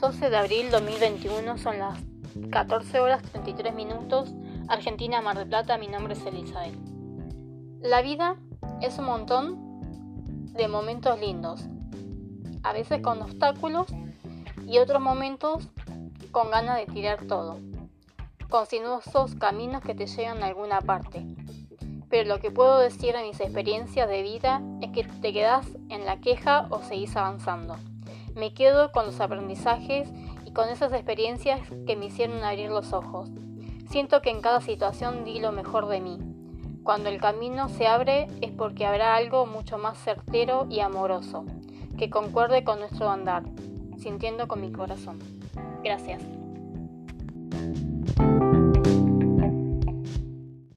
12 de abril 2021 son las 14 horas 33 minutos, Argentina, Mar del Plata, mi nombre es Elizabeth. La vida es un montón de momentos lindos, a veces con obstáculos y otros momentos con ganas de tirar todo, con sinuosos caminos que te llevan a alguna parte. Pero lo que puedo decir en mis experiencias de vida es que te quedas en la queja o seguís avanzando. Me quedo con los aprendizajes y con esas experiencias que me hicieron abrir los ojos. Siento que en cada situación di lo mejor de mí. Cuando el camino se abre es porque habrá algo mucho más certero y amoroso, que concuerde con nuestro andar, sintiendo con mi corazón. Gracias.